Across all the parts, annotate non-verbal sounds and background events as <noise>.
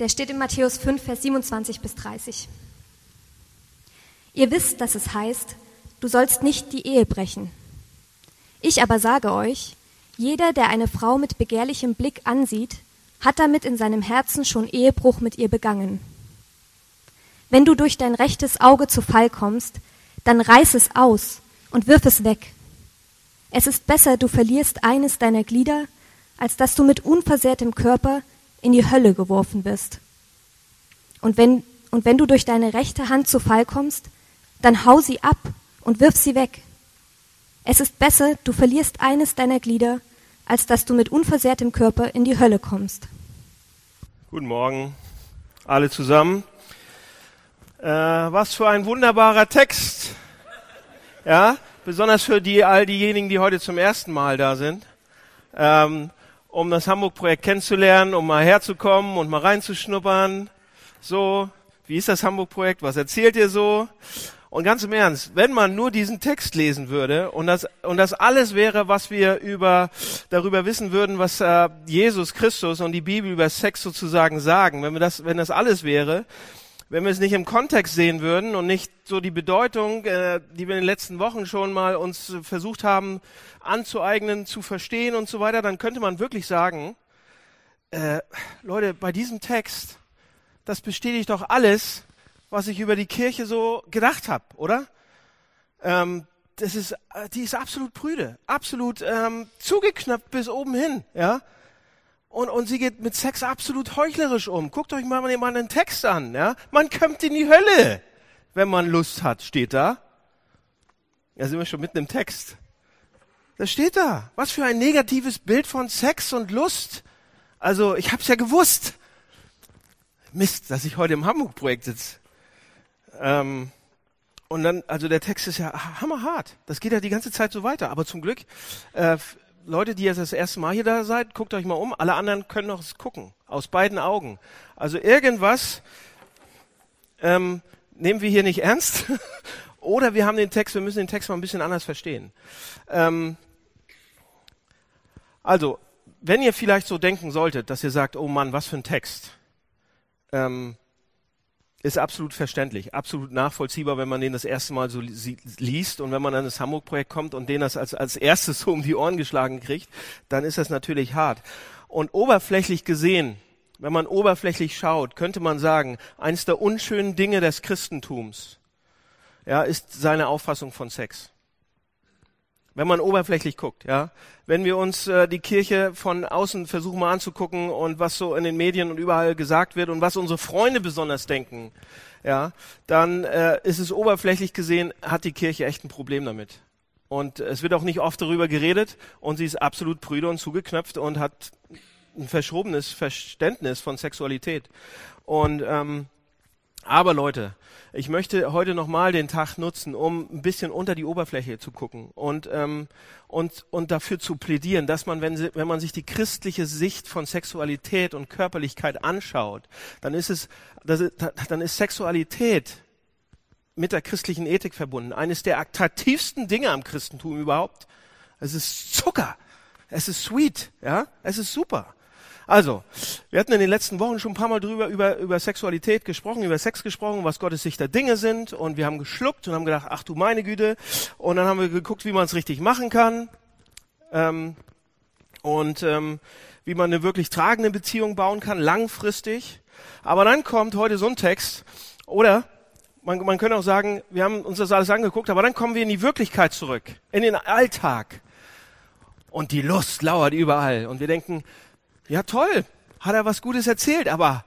Der steht in Matthäus 5, Vers 27 bis 30. Ihr wisst, dass es heißt, du sollst nicht die Ehe brechen. Ich aber sage euch, jeder, der eine Frau mit begehrlichem Blick ansieht, hat damit in seinem Herzen schon Ehebruch mit ihr begangen. Wenn du durch dein rechtes Auge zu Fall kommst, dann reiß es aus und wirf es weg. Es ist besser, du verlierst eines deiner Glieder, als dass du mit unversehrtem Körper in die Hölle geworfen wirst. Und wenn, und wenn du durch deine rechte Hand zu Fall kommst, dann hau sie ab und wirf sie weg. Es ist besser, du verlierst eines deiner Glieder, als dass du mit unversehrtem Körper in die Hölle kommst. Guten Morgen, alle zusammen. Äh, was für ein wunderbarer Text. Ja, besonders für die, all diejenigen, die heute zum ersten Mal da sind. Ähm, um das Hamburg-Projekt kennenzulernen, um mal herzukommen und mal reinzuschnuppern. So, wie ist das Hamburg-Projekt? Was erzählt ihr so? Und ganz im Ernst, wenn man nur diesen Text lesen würde und das, und das alles wäre, was wir über, darüber wissen würden, was äh, Jesus Christus und die Bibel über Sex sozusagen sagen, wenn wir das, wenn das alles wäre, wenn wir es nicht im Kontext sehen würden und nicht so die Bedeutung, äh, die wir in den letzten Wochen schon mal uns versucht haben anzueignen, zu verstehen und so weiter, dann könnte man wirklich sagen, äh, Leute, bei diesem Text, das bestätigt doch alles, was ich über die Kirche so gedacht habe, oder? Ähm, das ist, äh, die ist absolut prüde, absolut ähm, zugeknöpft bis oben hin, ja. Und, und sie geht mit Sex absolut heuchlerisch um. Guckt euch mal mal den Text an, ja. Man kommt in die Hölle, wenn man Lust hat, steht da. Ja, sind wir schon mitten im Text. Das steht da. Was für ein negatives Bild von Sex und Lust. Also, ich hab's ja gewusst. Mist, dass ich heute im Hamburg-Projekt sitze. Ähm, und dann, also der Text ist ja hammerhart. Das geht ja die ganze Zeit so weiter. Aber zum Glück, äh, Leute, die jetzt das erste Mal hier da seid, guckt euch mal um. Alle anderen können noch gucken. Aus beiden Augen. Also irgendwas ähm, nehmen wir hier nicht ernst. <laughs> Oder wir haben den Text, wir müssen den Text mal ein bisschen anders verstehen. Ähm, also, wenn ihr vielleicht so denken solltet, dass ihr sagt, oh Mann, was für ein Text. Ähm, ist absolut verständlich, absolut nachvollziehbar, wenn man den das erste Mal so liest und wenn man an das Hamburg-Projekt kommt und den das als, als erstes so um die Ohren geschlagen kriegt, dann ist das natürlich hart. Und oberflächlich gesehen, wenn man oberflächlich schaut, könnte man sagen, eines der unschönen Dinge des Christentums, ja, ist seine Auffassung von Sex wenn man oberflächlich guckt, ja. Wenn wir uns äh, die Kirche von außen versuchen mal anzugucken und was so in den Medien und überall gesagt wird und was unsere Freunde besonders denken, ja, dann äh, ist es oberflächlich gesehen, hat die Kirche echt ein Problem damit. Und es wird auch nicht oft darüber geredet und sie ist absolut prüde und zugeknöpft und hat ein verschobenes Verständnis von Sexualität. Und ähm, aber Leute, ich möchte heute nochmal den Tag nutzen, um ein bisschen unter die Oberfläche zu gucken und, ähm, und, und dafür zu plädieren, dass man, wenn, sie, wenn man sich die christliche Sicht von Sexualität und Körperlichkeit anschaut, dann ist es, ist, dann ist Sexualität mit der christlichen Ethik verbunden. Eines der attraktivsten Dinge am Christentum überhaupt. Es ist Zucker. Es ist sweet, ja. Es ist super. Also, wir hatten in den letzten Wochen schon ein paar Mal drüber über, über Sexualität gesprochen, über Sex gesprochen, was Gottes Sicht der Dinge sind und wir haben geschluckt und haben gedacht, ach du meine Güte. Und dann haben wir geguckt, wie man es richtig machen kann ähm, und ähm, wie man eine wirklich tragende Beziehung bauen kann, langfristig. Aber dann kommt heute so ein Text, oder man, man könnte auch sagen, wir haben uns das alles angeguckt, aber dann kommen wir in die Wirklichkeit zurück, in den Alltag. Und die Lust lauert überall. Und wir denken, ja toll, hat er was Gutes erzählt, aber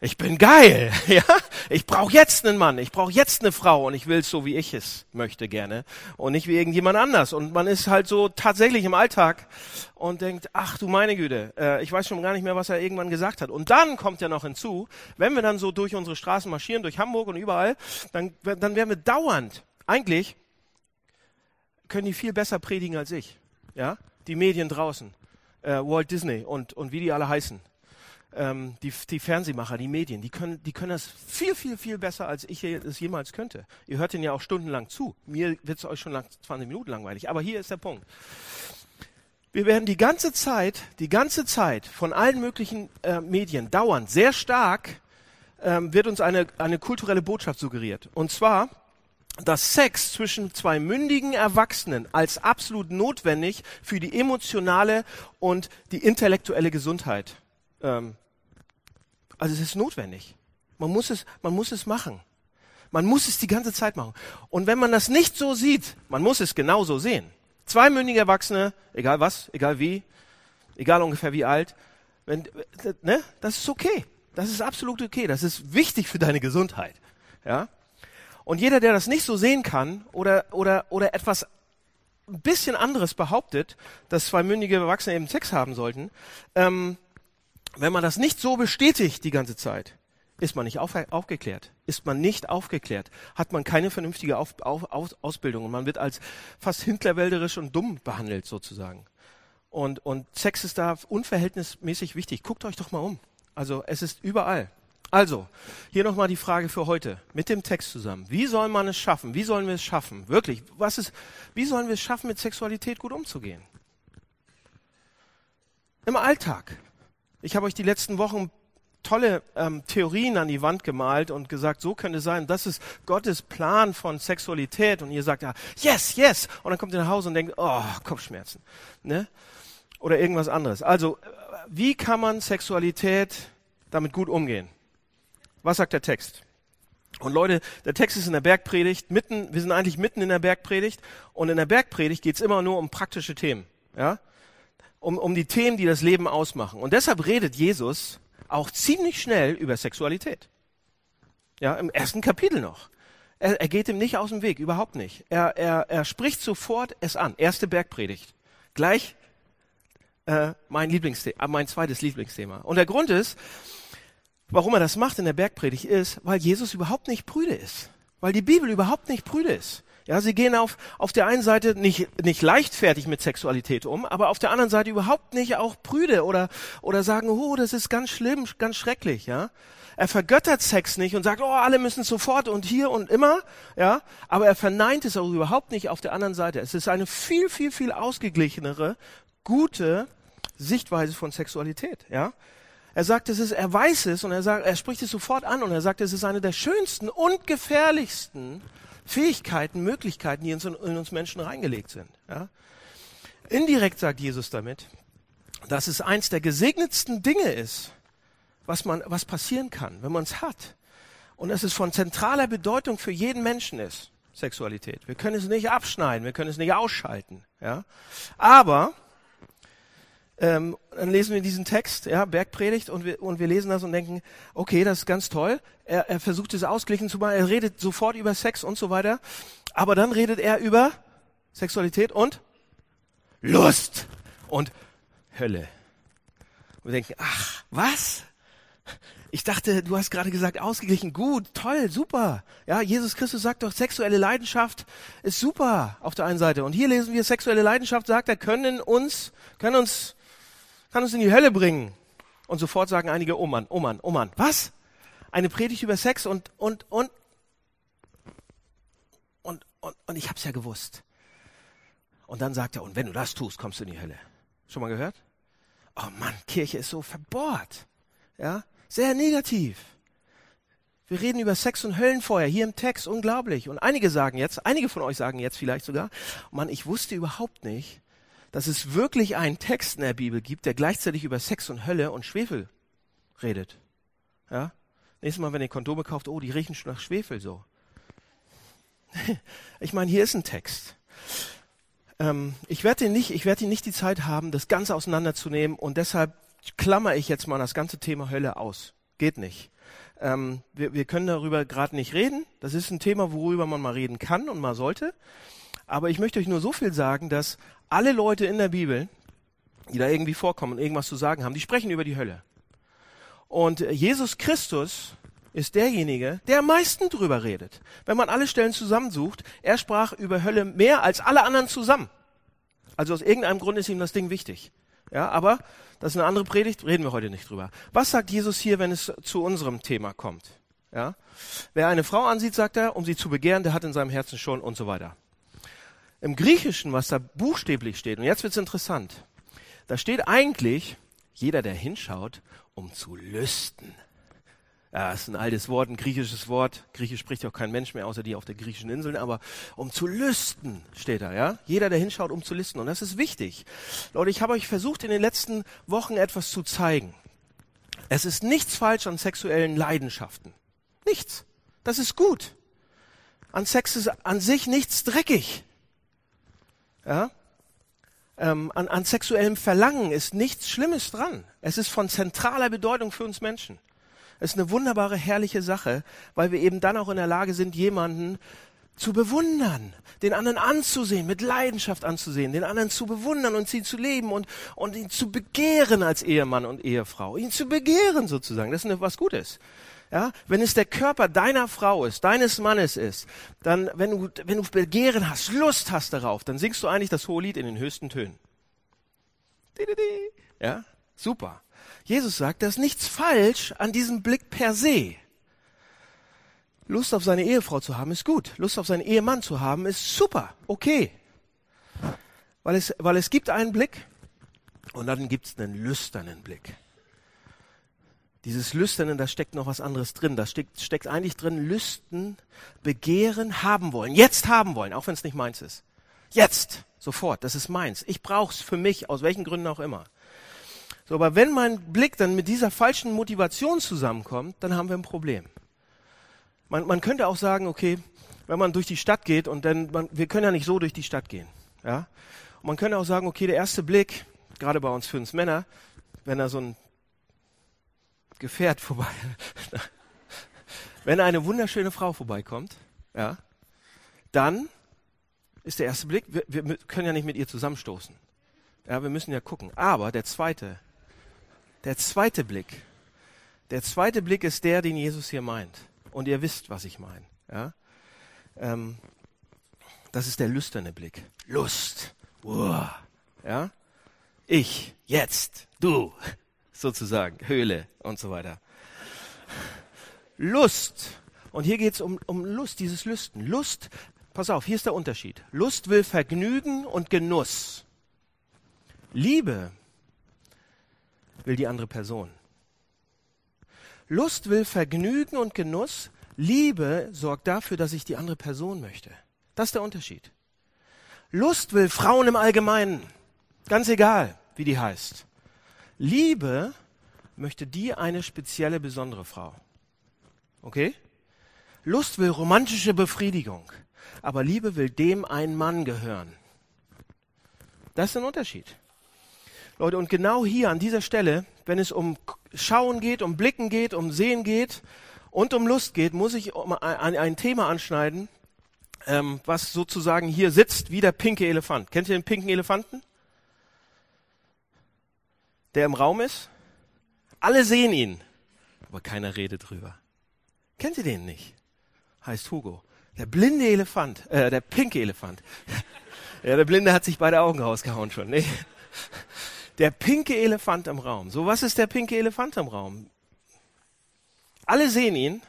ich bin geil, <laughs> ja. Ich brauche jetzt einen Mann, ich brauche jetzt eine Frau und ich will es so, wie ich es möchte gerne und nicht wie irgendjemand anders. Und man ist halt so tatsächlich im Alltag und denkt, ach du meine Güte, äh, ich weiß schon gar nicht mehr, was er irgendwann gesagt hat. Und dann kommt ja noch hinzu, wenn wir dann so durch unsere Straßen marschieren, durch Hamburg und überall, dann, dann werden wir dauernd, eigentlich können die viel besser predigen als ich, ja. Die Medien draußen äh, Walt Disney und, und wie die alle heißen. Ähm, die, die Fernsehmacher, die Medien, die können, die können das viel, viel, viel besser, als ich es jemals könnte. Ihr hört den ja auch stundenlang zu. Mir wird es euch schon lang, 20 Minuten langweilig. Aber hier ist der Punkt. Wir werden die ganze Zeit, die ganze Zeit von allen möglichen äh, Medien dauernd sehr stark ähm, wird uns eine, eine kulturelle Botschaft suggeriert. Und zwar, dass Sex zwischen zwei mündigen Erwachsenen als absolut notwendig für die emotionale und die intellektuelle Gesundheit. Ähm, also es ist notwendig. Man muss es, man muss es machen. Man muss es die ganze Zeit machen. Und wenn man das nicht so sieht, man muss es genauso sehen. Zwei mündige Erwachsene, egal was, egal wie, egal ungefähr wie alt, wenn, ne, das ist okay. Das ist absolut okay. Das ist wichtig für deine Gesundheit. Ja. Und jeder, der das nicht so sehen kann oder, oder, oder etwas ein bisschen anderes behauptet, dass zwei mündige Erwachsene eben Sex haben sollten, ähm, wenn man das nicht so bestätigt die ganze Zeit, ist man nicht auf, aufgeklärt. Ist man nicht aufgeklärt, hat man keine vernünftige auf, auf, Ausbildung und man wird als fast hinterwälderisch und dumm behandelt sozusagen. Und, und Sex ist da unverhältnismäßig wichtig. Guckt euch doch mal um. Also es ist überall. Also, hier nochmal die Frage für heute mit dem Text zusammen. Wie soll man es schaffen? Wie sollen wir es schaffen? Wirklich, was ist, wie sollen wir es schaffen, mit Sexualität gut umzugehen? Im Alltag. Ich habe euch die letzten Wochen tolle ähm, Theorien an die Wand gemalt und gesagt, so könnte es sein, das ist Gottes Plan von Sexualität. Und ihr sagt ja, yes, yes. Und dann kommt ihr nach Hause und denkt, oh, Kopfschmerzen. Ne? Oder irgendwas anderes. Also, wie kann man Sexualität damit gut umgehen? Was sagt der Text? Und Leute, der Text ist in der Bergpredigt, mitten, wir sind eigentlich mitten in der Bergpredigt und in der Bergpredigt geht's immer nur um praktische Themen, ja, um, um die Themen, die das Leben ausmachen. Und deshalb redet Jesus auch ziemlich schnell über Sexualität. Ja, im ersten Kapitel noch. Er, er geht ihm nicht aus dem Weg, überhaupt nicht. Er, er, er spricht sofort es an. Erste Bergpredigt. Gleich äh, mein Lieblingsthema, mein zweites Lieblingsthema. Und der Grund ist, warum er das macht in der Bergpredigt, ist, weil Jesus überhaupt nicht prüde ist. Weil die Bibel überhaupt nicht prüde ist. Ja, sie gehen auf, auf der einen Seite nicht, nicht leichtfertig mit Sexualität um, aber auf der anderen Seite überhaupt nicht auch prüde oder, oder sagen, oh, das ist ganz schlimm, ganz schrecklich, ja. Er vergöttert Sex nicht und sagt, oh, alle müssen sofort und hier und immer, ja. Aber er verneint es auch überhaupt nicht auf der anderen Seite. Es ist eine viel, viel, viel ausgeglichenere, gute Sichtweise von Sexualität, ja. Er sagt, es ist, er weiß es und er sagt, er spricht es sofort an und er sagt, es ist eine der schönsten und gefährlichsten Fähigkeiten, Möglichkeiten, die in uns Menschen reingelegt sind. Ja. Indirekt sagt Jesus damit, dass es eins der gesegnetsten Dinge ist, was man, was passieren kann, wenn man es hat. Und dass es von zentraler Bedeutung für jeden Menschen ist, Sexualität. Wir können es nicht abschneiden, wir können es nicht ausschalten, ja. Aber, ähm, dann lesen wir diesen Text, ja, Bergpredigt, und wir, und wir lesen das und denken, okay, das ist ganz toll. Er, er versucht es ausgleichen zu machen, er redet sofort über Sex und so weiter. Aber dann redet er über Sexualität und Lust und Hölle. Und wir denken, ach, was? Ich dachte, du hast gerade gesagt, ausgeglichen, gut, toll, super. Ja, Jesus Christus sagt doch, sexuelle Leidenschaft ist super auf der einen Seite. Und hier lesen wir, sexuelle Leidenschaft sagt er, können uns, können uns kann uns in die Hölle bringen. Und sofort sagen einige, oh Mann, oh Mann, oh Mann. Was? Eine Predigt über Sex und, und, und, und, und, und ich hab's ja gewusst. Und dann sagt er, und wenn du das tust, kommst du in die Hölle. Schon mal gehört? Oh Mann, Kirche ist so verbohrt. Ja? Sehr negativ. Wir reden über Sex und Höllenfeuer hier im Text, unglaublich. Und einige sagen jetzt, einige von euch sagen jetzt vielleicht sogar, Mann, ich wusste überhaupt nicht, dass es wirklich einen Text in der Bibel gibt, der gleichzeitig über Sex und Hölle und Schwefel redet. Ja? Nächstes Mal, wenn ihr Kondome kauft, oh, die riechen schon nach Schwefel so. <laughs> ich meine, hier ist ein Text. Ähm, ich werde nicht, ich werde nicht die Zeit haben, das Ganze auseinanderzunehmen und deshalb klammer ich jetzt mal das ganze Thema Hölle aus. Geht nicht. Ähm, wir, wir können darüber gerade nicht reden. Das ist ein Thema, worüber man mal reden kann und mal sollte. Aber ich möchte euch nur so viel sagen, dass alle Leute in der Bibel, die da irgendwie vorkommen und irgendwas zu sagen haben, die sprechen über die Hölle. Und Jesus Christus ist derjenige, der am meisten drüber redet. Wenn man alle Stellen zusammensucht, er sprach über Hölle mehr als alle anderen zusammen. Also aus irgendeinem Grund ist ihm das Ding wichtig. Ja, aber das ist eine andere Predigt, reden wir heute nicht drüber. Was sagt Jesus hier, wenn es zu unserem Thema kommt? Ja? Wer eine Frau ansieht, sagt er, um sie zu begehren, der hat in seinem Herzen schon und so weiter. Im Griechischen, was da buchstäblich steht, und jetzt wird's interessant, Da steht eigentlich, jeder, der hinschaut, um zu lüsten. Ja, ist ein altes Wort, ein griechisches Wort. Griechisch spricht ja auch kein Mensch mehr, außer die auf der griechischen Inseln, aber um zu lüsten steht da, ja. Jeder, der hinschaut, um zu lüsten. Und das ist wichtig. Leute, ich habe euch versucht, in den letzten Wochen etwas zu zeigen. Es ist nichts falsch an sexuellen Leidenschaften. Nichts. Das ist gut. An Sex ist an sich nichts dreckig. Ja? Ähm, an, an sexuellem Verlangen ist nichts Schlimmes dran. Es ist von zentraler Bedeutung für uns Menschen. Es ist eine wunderbare, herrliche Sache, weil wir eben dann auch in der Lage sind, jemanden zu bewundern, den anderen anzusehen, mit Leidenschaft anzusehen, den anderen zu bewundern und sie zu leben und, und ihn zu begehren als Ehemann und Ehefrau, ihn zu begehren sozusagen. Das ist was Gutes. Ja, wenn es der Körper deiner Frau ist, deines Mannes ist, dann, wenn du, wenn du Begehren hast, Lust hast darauf, dann singst du eigentlich das hohe Lied in den höchsten Tönen. Ja, super. Jesus sagt, da ist nichts falsch an diesem Blick per se. Lust auf seine Ehefrau zu haben ist gut. Lust auf seinen Ehemann zu haben ist super, okay. Weil es, weil es gibt einen Blick und dann gibt es einen lüsternen Blick. Dieses Lüsternen, da steckt noch was anderes drin. Da steckt, steckt eigentlich drin Lüsten, Begehren, haben wollen. Jetzt haben wollen, auch wenn es nicht meins ist. Jetzt, sofort, das ist meins. Ich brauch's für mich, aus welchen Gründen auch immer. So, aber wenn mein Blick dann mit dieser falschen Motivation zusammenkommt, dann haben wir ein Problem. Man, man könnte auch sagen, okay, wenn man durch die Stadt geht und dann, man, wir können ja nicht so durch die Stadt gehen, ja. Und man könnte auch sagen, okay, der erste Blick, gerade bei uns für uns Männer, wenn da so ein Gefährt vorbei, wenn eine wunderschöne Frau vorbeikommt, ja, dann ist der erste Blick, wir, wir können ja nicht mit ihr zusammenstoßen. Ja, wir müssen ja gucken. Aber der zweite, der zweite Blick, der zweite Blick ist der, den Jesus hier meint. Und ihr wisst, was ich meine. Ja? Ähm, das ist der lüsterne Blick. Lust. Uah. Ja? Ich, jetzt, du, sozusagen, Höhle und so weiter. Lust. Und hier geht es um, um Lust, dieses Lüsten. Lust, pass auf, hier ist der Unterschied. Lust will Vergnügen und Genuss. Liebe will die andere Person. Lust will Vergnügen und Genuss. Liebe sorgt dafür, dass ich die andere Person möchte. Das ist der Unterschied. Lust will Frauen im Allgemeinen. Ganz egal, wie die heißt. Liebe möchte die eine spezielle, besondere Frau. Okay? Lust will romantische Befriedigung. Aber Liebe will dem ein Mann gehören. Das ist ein Unterschied. Leute, und genau hier an dieser Stelle, wenn es um Schauen geht, um Blicken geht, um Sehen geht und um Lust geht, muss ich ein, ein Thema anschneiden, ähm, was sozusagen hier sitzt wie der pinke Elefant. Kennt ihr den pinken Elefanten? Der im Raum ist? Alle sehen ihn, aber keiner redet drüber. Kennt ihr den nicht? Heißt Hugo. Der blinde Elefant, äh, der pinke Elefant. <laughs> ja, der Blinde hat sich beide Augen rausgehauen schon. Nee. <laughs> Der pinke Elefant im Raum. So, was ist der pinke Elefant im Raum? Alle sehen ihn,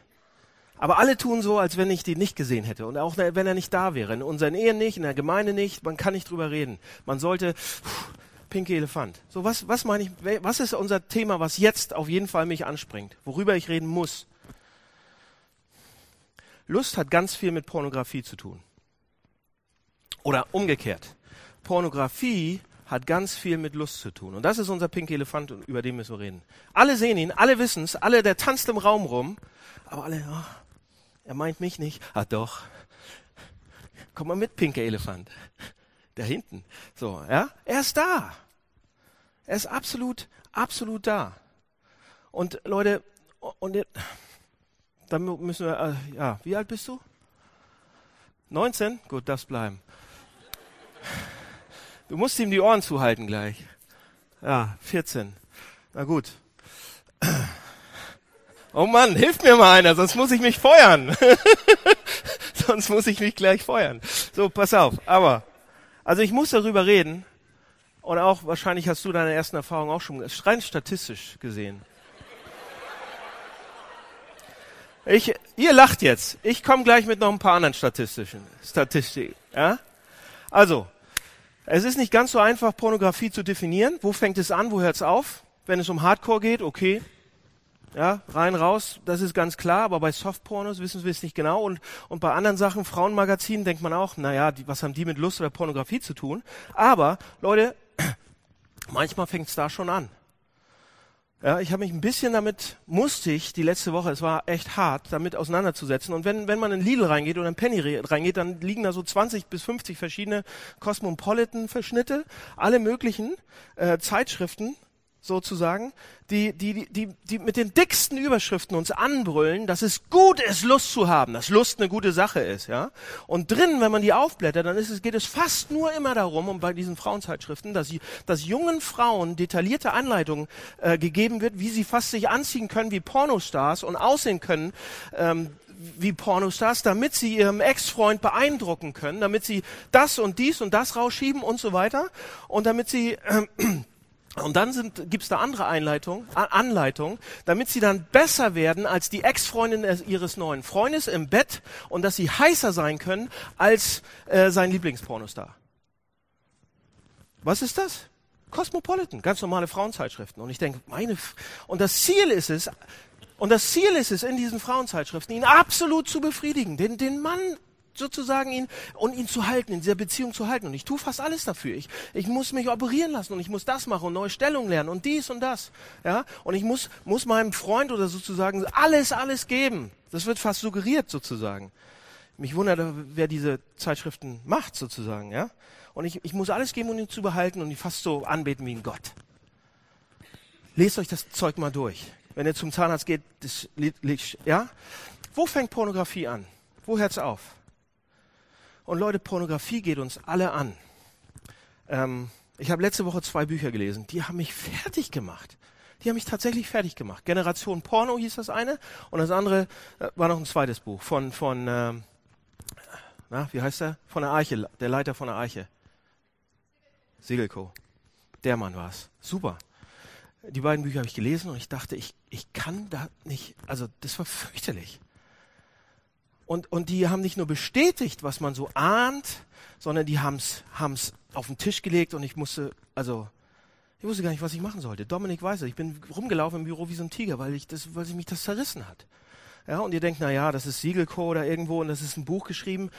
aber alle tun so, als wenn ich den nicht gesehen hätte. Und auch wenn er nicht da wäre. In unseren Ehen nicht, in der Gemeinde nicht. Man kann nicht drüber reden. Man sollte, pff, pinke Elefant. So, was, was meine ich, was ist unser Thema, was jetzt auf jeden Fall mich anspringt? Worüber ich reden muss? Lust hat ganz viel mit Pornografie zu tun. Oder umgekehrt. Pornografie hat ganz viel mit Lust zu tun. Und das ist unser pinker Elefant, über den wir reden. Alle sehen ihn, alle wissen es, alle, der tanzt im Raum rum, aber alle, oh, er meint mich nicht. Ah doch. Komm mal mit, pinker Elefant. Da hinten. So, ja, er ist da. Er ist absolut, absolut da. Und Leute, und dann müssen wir, äh, ja, wie alt bist du? 19? Gut, das bleiben. Du musst ihm die Ohren zuhalten gleich. Ja, 14. Na gut. Oh Mann, hilft mir mal einer, sonst muss ich mich feuern. <laughs> sonst muss ich mich gleich feuern. So, pass auf. Aber, also ich muss darüber reden. Und auch, wahrscheinlich hast du deine ersten Erfahrungen auch schon, rein statistisch gesehen. Ich, ihr lacht jetzt. Ich komme gleich mit noch ein paar anderen statistischen Statistiken. Ja? Also, Es ist nicht ganz so einfach, Pornografie zu definieren. Wo fängt es an, wo hört es auf? Wenn es um Hardcore geht, okay. Ja, rein, raus, das ist ganz klar, aber bei Softpornos wissen wir es nicht genau. Und, und bei anderen Sachen, Frauenmagazinen, denkt man auch, naja, die, was haben die mit Lust oder Pornografie zu tun? Aber, Leute, <clears throat> manchmal fängt es da schon an. Ja, ich habe mich ein bisschen damit, musste ich die letzte Woche, es war echt hart, damit auseinanderzusetzen. Und wenn, wenn man in Lidl reingeht oder in Penny reingeht, dann liegen da so 20 bis 50 verschiedene Cosmopolitan-Verschnitte, alle möglichen äh, Zeitschriften, sozusagen, die, die, die, die mit den dicksten Überschriften uns anbrüllen, dass es gut ist, Lust zu haben, dass Lust eine gute Sache ist, ja. Und drinnen, wenn man die aufblättert, dann ist es, geht es fast nur immer darum, um bei diesen Frauenzeitschriften, dass, sie, dass jungen Frauen detaillierte Anleitungen äh, gegeben wird, wie sie fast sich anziehen können wie Pornostars und aussehen können, ähm, wie Pornostars, damit sie ihrem Ex-Freund beeindrucken können, damit sie das und dies und das rausschieben und so weiter und damit sie äh, und dann gibt es da andere Einleitung, Anleitungen, damit sie dann besser werden als die Ex-Freundin ihres neuen Freundes im Bett und dass sie heißer sein können als äh, sein Lieblingspornostar. Was ist das? Cosmopolitan, ganz normale Frauenzeitschriften. Und ich denke, meine, F und das Ziel ist es, und das Ziel ist es in diesen Frauenzeitschriften, ihn absolut zu befriedigen, den, den Mann sozusagen ihn und ihn zu halten, in dieser Beziehung zu halten. Und ich tue fast alles dafür. Ich, ich muss mich operieren lassen und ich muss das machen und neue Stellung lernen und dies und das. Ja? Und ich muss, muss meinem Freund oder sozusagen alles, alles geben. Das wird fast suggeriert sozusagen. Mich wundert, wer diese Zeitschriften macht sozusagen. Ja? Und ich, ich muss alles geben, um ihn zu behalten und ihn fast so anbeten wie ein Gott. Lest euch das Zeug mal durch. Wenn ihr zum Zahnarzt geht, das, ja? Wo fängt Pornografie an? Wo hört's auf? Und Leute, Pornografie geht uns alle an. Ähm, ich habe letzte Woche zwei Bücher gelesen, die haben mich fertig gemacht. Die haben mich tatsächlich fertig gemacht. Generation Porno hieß das eine und das andere äh, war noch ein zweites Buch von, von äh, na, wie heißt er? Von der Arche, der Leiter von der Arche. Segelko. Der Mann war's. Super. Die beiden Bücher habe ich gelesen und ich dachte, ich, ich kann da nicht, also das war fürchterlich. Und, und die haben nicht nur bestätigt, was man so ahnt, sondern die haben es auf den Tisch gelegt und ich musste, also, ich wusste gar nicht, was ich machen sollte. Dominik weiß es. Ich bin rumgelaufen im Büro wie so ein Tiger, weil ich das, weil sich mich das zerrissen hat. Ja, und ihr denkt, na ja, das ist Siegelco oder irgendwo und das ist ein Buch geschrieben.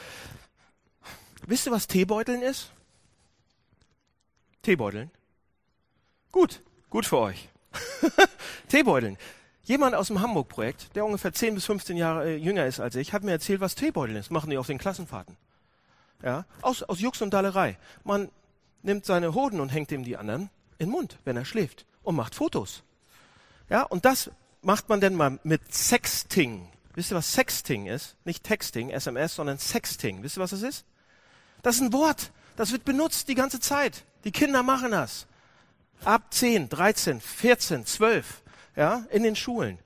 Wisst ihr, was Teebeuteln ist? Teebeuteln. Gut, gut für euch. <laughs> Teebeuteln. Jemand aus dem Hamburg-Projekt, der ungefähr 10 bis 15 Jahre äh, jünger ist als ich, hat mir erzählt, was Teebeuteln ist. Machen die auf den Klassenfahrten. Ja, aus, aus Jux und Dallerei. Man nimmt seine Hoden und hängt ihm die anderen in den Mund, wenn er schläft und macht Fotos. Ja, und das macht man denn mal mit Sexting. Wisst ihr, was Sexting ist? Nicht Texting, SMS, sondern Sexting. Wisst ihr, was das ist? Das ist ein Wort. Das wird benutzt die ganze Zeit. Die Kinder machen das. Ab 10, 13, 14, 12 ja, in den Schulen.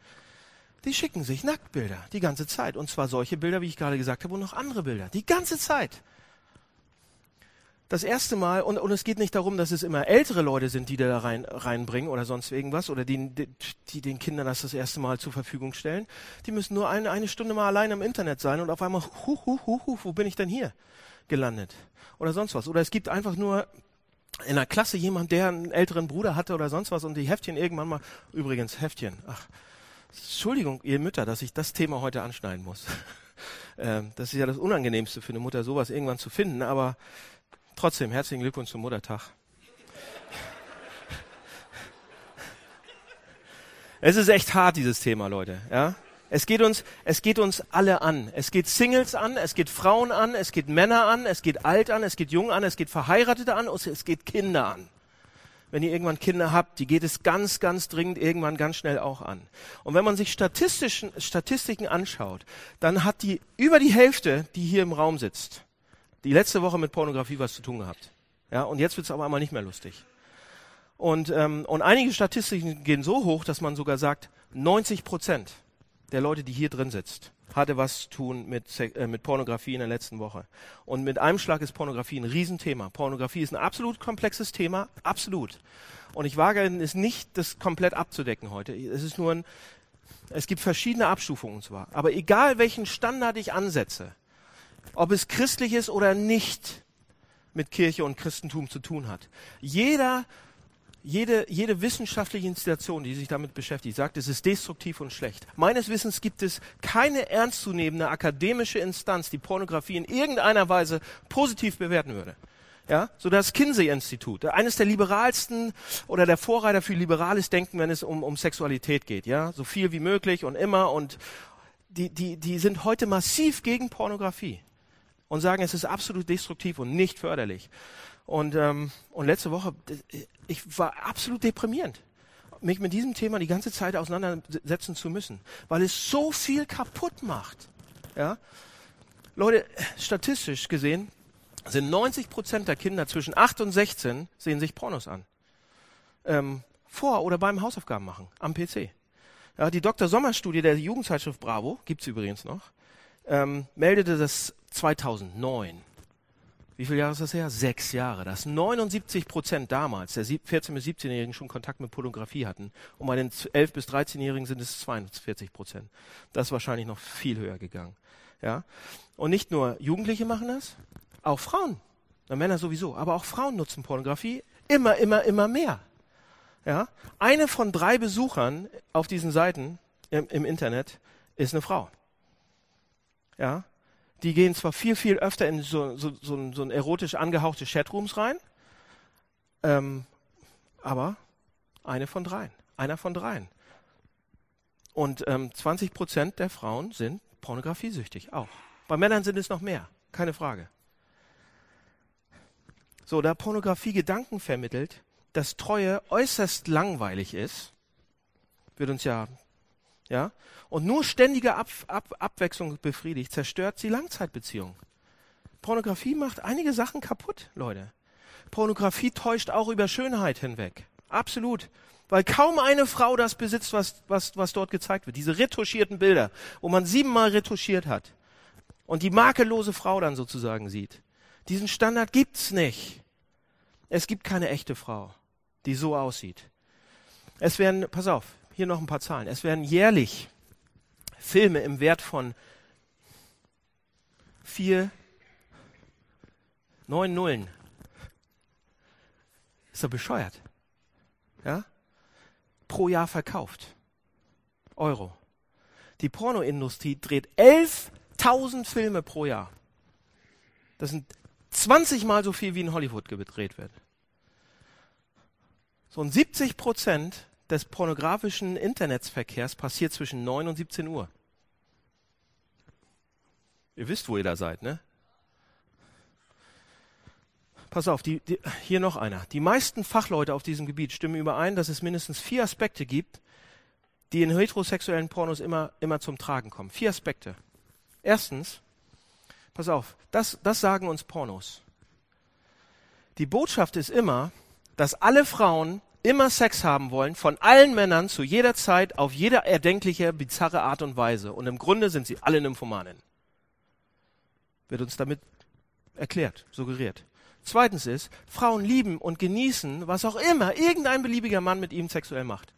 Die schicken sich Nacktbilder die ganze Zeit. Und zwar solche Bilder, wie ich gerade gesagt habe, und noch andere Bilder. Die ganze Zeit. Das erste Mal, und, und es geht nicht darum, dass es immer ältere Leute sind, die da rein, reinbringen oder sonst irgendwas, oder die, die, die den Kindern das das erste Mal zur Verfügung stellen. Die müssen nur eine, eine Stunde mal allein im Internet sein und auf einmal, hu, hu, hu, hu, wo bin ich denn hier gelandet? Oder sonst was. Oder es gibt einfach nur in der Klasse jemand, der einen älteren Bruder hatte oder sonst was und die Heftchen irgendwann mal, übrigens Heftchen, ach, Entschuldigung, ihr Mütter, dass ich das Thema heute anschneiden muss. <laughs> ähm, das ist ja das Unangenehmste für eine Mutter, sowas irgendwann zu finden, aber trotzdem, herzlichen Glückwunsch zum Muttertag. <laughs> es ist echt hart, dieses Thema, Leute, ja. Es geht uns, es geht uns alle an. Es geht Singles an, es geht Frauen an, es geht Männer an, es geht alt an, es geht jung an, es geht Verheiratete an, es geht Kinder an. Wenn ihr irgendwann Kinder habt, die geht es ganz, ganz dringend irgendwann ganz schnell auch an. Und wenn man sich statistischen, Statistiken anschaut, dann hat die über die Hälfte, die hier im Raum sitzt, die letzte Woche mit Pornografie was zu tun gehabt. Ja, und jetzt wird es aber einmal nicht mehr lustig. Und, ähm, und einige Statistiken gehen so hoch, dass man sogar sagt, 90 Prozent der Leute, die hier drin sitzt, hatte was zu tun mit, äh, mit Pornografie in der letzten Woche. Und mit einem Schlag ist Pornografie ein Riesenthema. Pornografie ist ein absolut komplexes Thema, absolut. Und ich wage es nicht, das komplett abzudecken heute. Es ist nur ein, es gibt verschiedene Abstufungen zwar. Aber egal welchen Standard ich ansetze, ob es christlich ist oder nicht, mit Kirche und Christentum zu tun hat. Jeder, jede, jede wissenschaftliche Institution, die sich damit beschäftigt, sagt, es ist destruktiv und schlecht. Meines Wissens gibt es keine ernstzunehmende akademische Instanz, die Pornografie in irgendeiner Weise positiv bewerten würde. Ja, so das Kinsey-Institut, eines der liberalsten oder der Vorreiter für liberales Denken, wenn es um, um Sexualität geht. Ja, so viel wie möglich und immer und die, die, die sind heute massiv gegen Pornografie und sagen, es ist absolut destruktiv und nicht förderlich. Und, ähm, und letzte Woche, ich war absolut deprimierend, mich mit diesem Thema die ganze Zeit auseinandersetzen zu müssen, weil es so viel kaputt macht. Ja? Leute, statistisch gesehen sind 90 Prozent der Kinder zwischen 8 und 16 sehen sich Pornos an. Ähm, vor oder beim Hausaufgaben machen, am PC. Ja, die Dr. Sommer-Studie der Jugendzeitschrift Bravo, gibt's übrigens noch, ähm, meldete das 2009. Wie viele Jahre ist das her? Sechs Jahre. Dass 79 Prozent damals der 14- bis 17-Jährigen schon Kontakt mit Pornografie hatten. Und bei den 11- bis 13-Jährigen sind es 42 Prozent. Das ist wahrscheinlich noch viel höher gegangen. Ja? Und nicht nur Jugendliche machen das, auch Frauen. Na, Männer sowieso. Aber auch Frauen nutzen Pornografie immer, immer, immer mehr. Ja? Eine von drei Besuchern auf diesen Seiten im, im Internet ist eine Frau. Ja? Die gehen zwar viel, viel öfter in so, so, so, so ein erotisch angehauchte Chatrooms rein, ähm, aber eine von dreien, einer von dreien. Und ähm, 20 Prozent der Frauen sind pornografiesüchtig, auch. Bei Männern sind es noch mehr, keine Frage. So, da Pornografie Gedanken vermittelt, dass Treue äußerst langweilig ist, wird uns ja ja, und nur ständige Ab Ab Abwechslung befriedigt, zerstört sie Langzeitbeziehungen. Pornografie macht einige Sachen kaputt, Leute. Pornografie täuscht auch über Schönheit hinweg. Absolut. Weil kaum eine Frau das besitzt, was, was, was dort gezeigt wird. Diese retuschierten Bilder, wo man siebenmal retuschiert hat. Und die makellose Frau dann sozusagen sieht. Diesen Standard gibt's nicht. Es gibt keine echte Frau, die so aussieht. Es werden, pass auf, hier noch ein paar Zahlen. Es werden jährlich Filme im Wert von vier, neun Nullen. Ist doch bescheuert. Ja? Pro Jahr verkauft. Euro. Die Pornoindustrie dreht 11.000 Filme pro Jahr. Das sind 20 mal so viel, wie in Hollywood gedreht wird. So ein 70 Prozent des pornografischen Internetsverkehrs passiert zwischen 9 und 17 Uhr. Ihr wisst, wo ihr da seid, ne? Pass auf, die, die, hier noch einer. Die meisten Fachleute auf diesem Gebiet stimmen überein, dass es mindestens vier Aspekte gibt, die in heterosexuellen Pornos immer, immer zum Tragen kommen. Vier Aspekte. Erstens, pass auf, das, das sagen uns Pornos. Die Botschaft ist immer, dass alle Frauen immer Sex haben wollen, von allen Männern zu jeder Zeit, auf jede erdenkliche, bizarre Art und Weise. Und im Grunde sind sie alle Nymphomanen. Wird uns damit erklärt, suggeriert. Zweitens ist, Frauen lieben und genießen, was auch immer irgendein beliebiger Mann mit ihnen sexuell macht.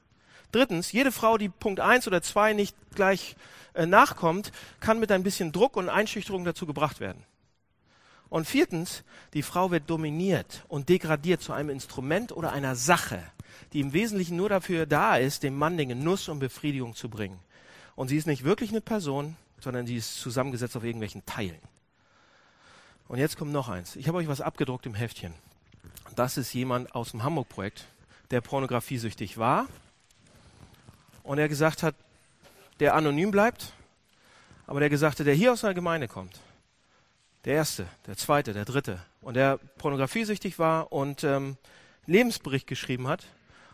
Drittens, jede Frau, die Punkt eins oder zwei nicht gleich äh, nachkommt, kann mit ein bisschen Druck und Einschüchterung dazu gebracht werden. Und viertens, die Frau wird dominiert und degradiert zu einem Instrument oder einer Sache, die im Wesentlichen nur dafür da ist, dem Mann den Genuss und Befriedigung zu bringen. Und sie ist nicht wirklich eine Person, sondern sie ist zusammengesetzt auf irgendwelchen Teilen. Und jetzt kommt noch eins. Ich habe euch was abgedruckt im Heftchen. Das ist jemand aus dem Hamburg-Projekt, der pornografiesüchtig war und er gesagt hat, der anonym bleibt, aber der gesagt hat, der hier aus einer Gemeinde kommt der erste, der zweite, der dritte. Und der pornografiesüchtig war und ähm, Lebensbericht geschrieben hat.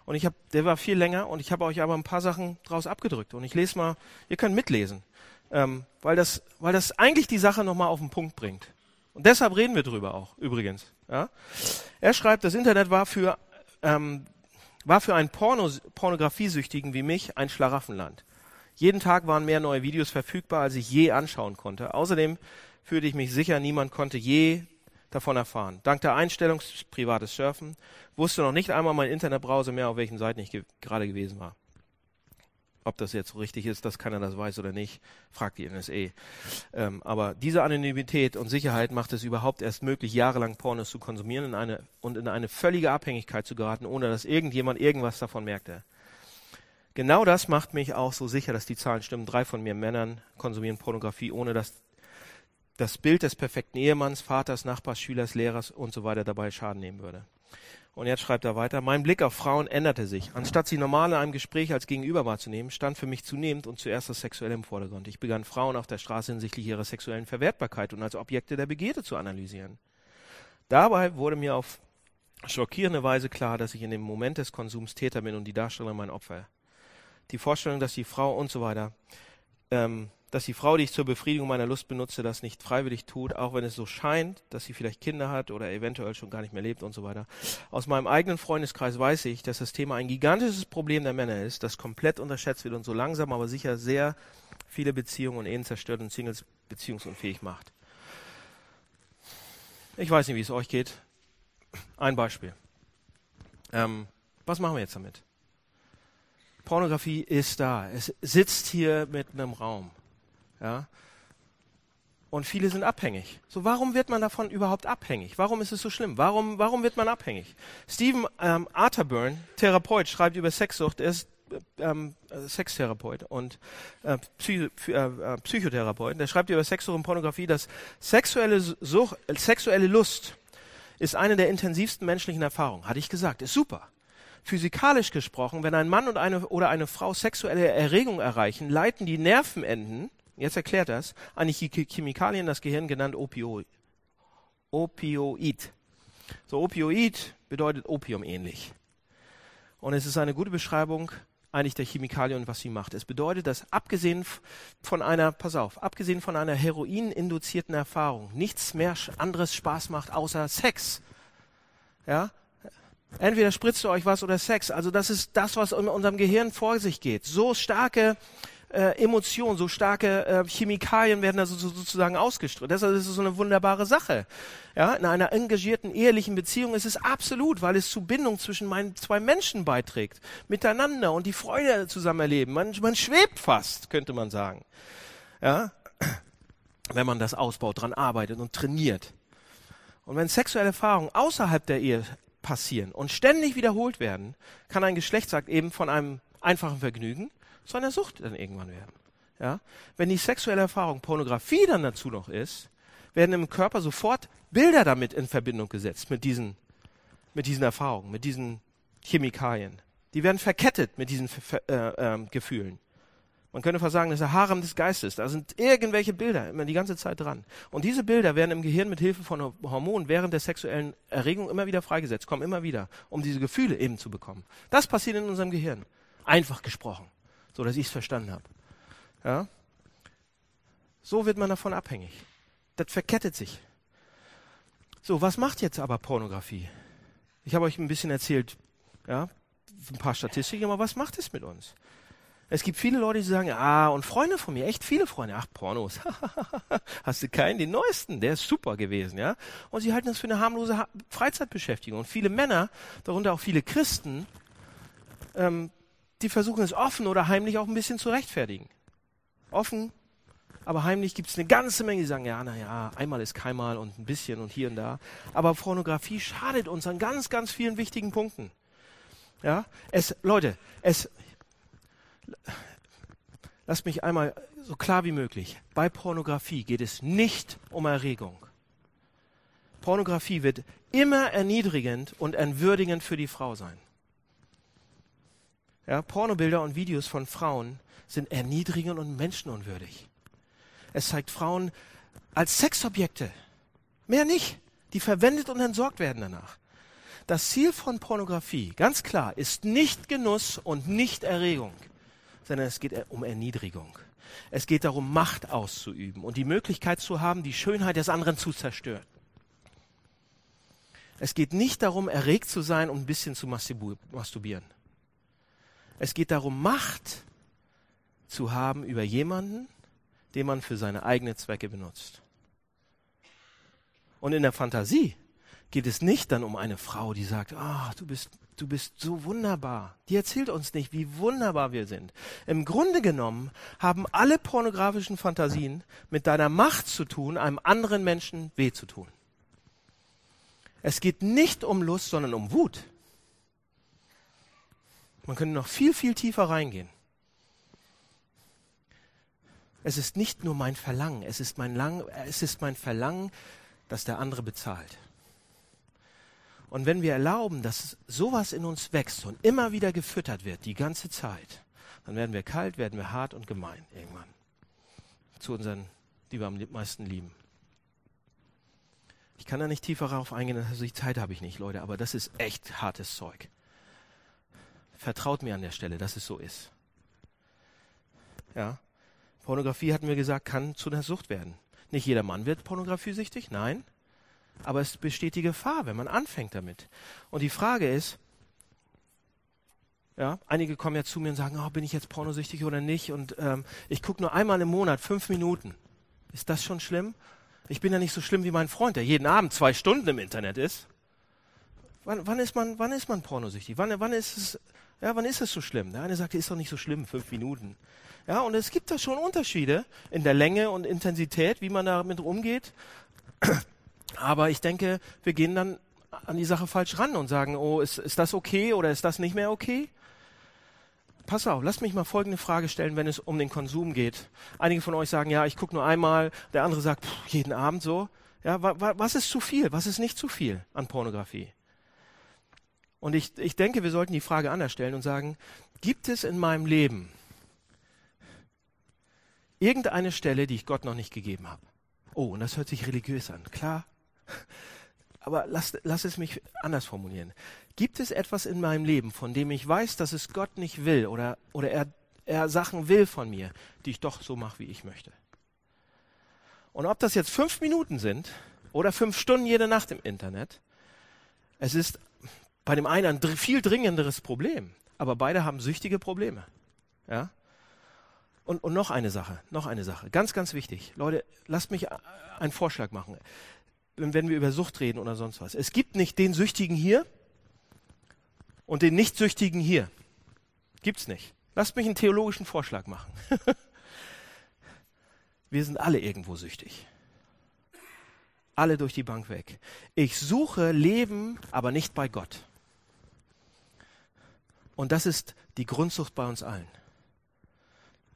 Und ich habe, der war viel länger und ich habe euch aber ein paar Sachen draus abgedrückt. Und ich lese mal, ihr könnt mitlesen, ähm, weil das, weil das eigentlich die Sache nochmal auf den Punkt bringt. Und deshalb reden wir drüber auch, übrigens. Ja? Er schreibt, das Internet war für, ähm, war für einen Porno, Pornografiesüchtigen wie mich ein Schlaraffenland. Jeden Tag waren mehr neue Videos verfügbar, als ich je anschauen konnte. Außerdem fühlte ich mich sicher, niemand konnte je davon erfahren. Dank der Einstellung privates Surfen wusste noch nicht einmal mein Internetbrowser mehr, auf welchen Seiten ich ge gerade gewesen war. Ob das jetzt so richtig ist, dass keiner das weiß oder nicht, fragt die NSA. Ähm, aber diese Anonymität und Sicherheit macht es überhaupt erst möglich, jahrelang Pornos zu konsumieren in eine, und in eine völlige Abhängigkeit zu geraten, ohne dass irgendjemand irgendwas davon merkte. Genau das macht mich auch so sicher, dass die Zahlen stimmen. Drei von mir Männern konsumieren Pornografie, ohne dass das Bild des perfekten Ehemanns, Vaters, Nachbars, Schülers, Lehrers und so weiter dabei Schaden nehmen würde. Und jetzt schreibt er weiter, mein Blick auf Frauen änderte sich. Anstatt sie normal in einem Gespräch als Gegenüber wahrzunehmen, stand für mich zunehmend und zuerst das Sexuelle im Vordergrund. Ich begann Frauen auf der Straße hinsichtlich ihrer sexuellen Verwertbarkeit und als Objekte der Begierde zu analysieren. Dabei wurde mir auf schockierende Weise klar, dass ich in dem Moment des Konsums Täter bin und die Darstellung mein Opfer. Die Vorstellung, dass die Frau und so weiter ähm, dass die Frau, die ich zur Befriedigung meiner Lust benutze, das nicht freiwillig tut, auch wenn es so scheint, dass sie vielleicht Kinder hat oder eventuell schon gar nicht mehr lebt und so weiter. Aus meinem eigenen Freundeskreis weiß ich, dass das Thema ein gigantisches Problem der Männer ist, das komplett unterschätzt wird und so langsam aber sicher sehr viele Beziehungen und Ehen zerstört und Singles beziehungsunfähig macht. Ich weiß nicht, wie es euch geht. Ein Beispiel. Ähm, was machen wir jetzt damit? Pornografie ist da. Es sitzt hier mitten im Raum. Ja? Und viele sind abhängig. So, warum wird man davon überhaupt abhängig? Warum ist es so schlimm? Warum, warum wird man abhängig? Stephen ähm, Atterburn, Therapeut, schreibt über Sexsucht. Er ist ähm, Sextherapeut und äh, Psy äh, äh, Psychotherapeut. Der schreibt über Sexsucht und Pornografie, dass sexuelle, Such, sexuelle Lust ist eine der intensivsten menschlichen Erfahrungen. Hatte ich gesagt, ist super. Physikalisch gesprochen, wenn ein Mann und eine, oder eine Frau sexuelle Erregung erreichen, leiten die Nervenenden jetzt erklärt das, eine Chemikalien das Gehirn genannt Opioid. Opioid. So, Opioid bedeutet Opium ähnlich. Und es ist eine gute Beschreibung eigentlich der Chemikalien und was sie macht. Es bedeutet, dass abgesehen von einer, pass auf, abgesehen von einer heroininduzierten Erfahrung nichts mehr anderes Spaß macht außer Sex. Ja? Entweder spritzt ihr euch was oder Sex. Also das ist das, was in unserem Gehirn vor sich geht. So starke äh, Emotionen, so starke äh, Chemikalien werden da so, so, sozusagen ausgestrahlt. Deshalb ist es so eine wunderbare Sache. Ja, in einer engagierten ehelichen Beziehung ist es absolut, weil es zu Bindung zwischen meinen zwei Menschen beiträgt, miteinander und die Freude zusammen erleben. Man, man schwebt fast, könnte man sagen. Ja, <clears throat> wenn man das ausbaut, dran arbeitet und trainiert. Und wenn sexuelle Erfahrungen außerhalb der Ehe passieren und ständig wiederholt werden, kann ein Geschlechtsakt eben von einem einfachen Vergnügen zu einer Sucht dann irgendwann werden. Ja? Wenn die sexuelle Erfahrung Pornografie dann dazu noch ist, werden im Körper sofort Bilder damit in Verbindung gesetzt, mit diesen, mit diesen Erfahrungen, mit diesen Chemikalien. Die werden verkettet mit diesen äh, äh, Gefühlen. Man könnte fast sagen, das ist der Harem des Geistes. Da sind irgendwelche Bilder immer die ganze Zeit dran. Und diese Bilder werden im Gehirn mit Hilfe von Hormonen während der sexuellen Erregung immer wieder freigesetzt, kommen immer wieder, um diese Gefühle eben zu bekommen. Das passiert in unserem Gehirn. Einfach gesprochen so dass ich es verstanden habe. Ja? So wird man davon abhängig. Das verkettet sich. So, was macht jetzt aber Pornografie? Ich habe euch ein bisschen erzählt, ja, ein paar Statistiken, aber was macht es mit uns? Es gibt viele Leute, die sagen, ah, und Freunde von mir, echt viele Freunde, ach, Pornos, <laughs> hast du keinen, den neuesten, der ist super gewesen, ja? Und sie halten das für eine harmlose Freizeitbeschäftigung. Und viele Männer, darunter auch viele Christen, ähm, die versuchen es offen oder heimlich auch ein bisschen zu rechtfertigen. Offen, aber heimlich gibt es eine ganze Menge, die sagen, ja, naja, einmal ist keinmal und ein bisschen und hier und da. Aber Pornografie schadet uns an ganz, ganz vielen wichtigen Punkten. Ja, es, Leute, es, lasst mich einmal so klar wie möglich. Bei Pornografie geht es nicht um Erregung. Pornografie wird immer erniedrigend und entwürdigend für die Frau sein. Ja, Pornobilder und Videos von Frauen sind erniedrigend und menschenunwürdig. Es zeigt Frauen als Sexobjekte. Mehr nicht. Die verwendet und entsorgt werden danach. Das Ziel von Pornografie, ganz klar, ist nicht Genuss und nicht Erregung, sondern es geht um Erniedrigung. Es geht darum, Macht auszuüben und die Möglichkeit zu haben, die Schönheit des anderen zu zerstören. Es geht nicht darum, erregt zu sein und ein bisschen zu masturbieren. Es geht darum, Macht zu haben über jemanden, den man für seine eigenen Zwecke benutzt. Und in der Fantasie geht es nicht dann um eine Frau, die sagt, ah, du bist du bist so wunderbar. Die erzählt uns nicht, wie wunderbar wir sind. Im Grunde genommen haben alle pornografischen Fantasien mit deiner Macht zu tun, einem anderen Menschen weh zu tun. Es geht nicht um Lust, sondern um Wut. Man könnte noch viel, viel tiefer reingehen. Es ist nicht nur mein Verlangen, es ist mein, Lang, es ist mein Verlangen, dass der andere bezahlt. Und wenn wir erlauben, dass sowas in uns wächst und immer wieder gefüttert wird, die ganze Zeit, dann werden wir kalt, werden wir hart und gemein irgendwann. Zu unseren, die wir am meisten lieben. Ich kann da nicht tiefer darauf eingehen, also die Zeit habe ich nicht, Leute, aber das ist echt hartes Zeug. Vertraut mir an der Stelle, dass es so ist. Ja. Pornografie, hatten wir gesagt, kann zu einer Sucht werden. Nicht jeder Mann wird pornografiesüchtig, nein. Aber es besteht die Gefahr, wenn man anfängt damit. Und die Frage ist, ja, einige kommen ja zu mir und sagen, oh, bin ich jetzt pornosüchtig oder nicht? Und ähm, ich gucke nur einmal im Monat, fünf Minuten. Ist das schon schlimm? Ich bin ja nicht so schlimm wie mein Freund, der jeden Abend zwei Stunden im Internet ist. Wann, wann ist man, wann ist man pornosüchtig? Wann, wann ist es, ja, wann ist es so schlimm? Der eine sagt, ist doch nicht so schlimm, fünf Minuten. Ja, und es gibt da schon Unterschiede in der Länge und Intensität, wie man damit umgeht. <clears throat> Aber ich denke, wir gehen dann an die Sache falsch ran und sagen, oh, ist, ist das okay oder ist das nicht mehr okay? Pass auf, lasst mich mal folgende Frage stellen, wenn es um den Konsum geht. Einige von euch sagen, ja, ich gucke nur einmal, der andere sagt, pff, jeden Abend so. Ja, wa, wa, was ist zu viel? Was ist nicht zu viel an Pornografie? Und ich, ich denke, wir sollten die Frage anders stellen und sagen, gibt es in meinem Leben irgendeine Stelle, die ich Gott noch nicht gegeben habe? Oh, und das hört sich religiös an. Klar, aber lass, lass es mich anders formulieren. Gibt es etwas in meinem Leben, von dem ich weiß, dass es Gott nicht will oder, oder er, er Sachen will von mir, die ich doch so mache, wie ich möchte? Und ob das jetzt fünf Minuten sind oder fünf Stunden jede Nacht im Internet, es ist bei dem einen ein viel dringenderes Problem, aber beide haben süchtige Probleme. Ja? Und, und noch eine Sache, noch eine Sache, ganz, ganz wichtig. Leute, lasst mich einen Vorschlag machen wenn wir über Sucht reden oder sonst was. Es gibt nicht den Süchtigen hier und den Nicht-Süchtigen hier. Gibt's nicht. Lasst mich einen theologischen Vorschlag machen. <laughs> wir sind alle irgendwo süchtig. Alle durch die Bank weg. Ich suche Leben, aber nicht bei Gott. Und das ist die Grundsucht bei uns allen.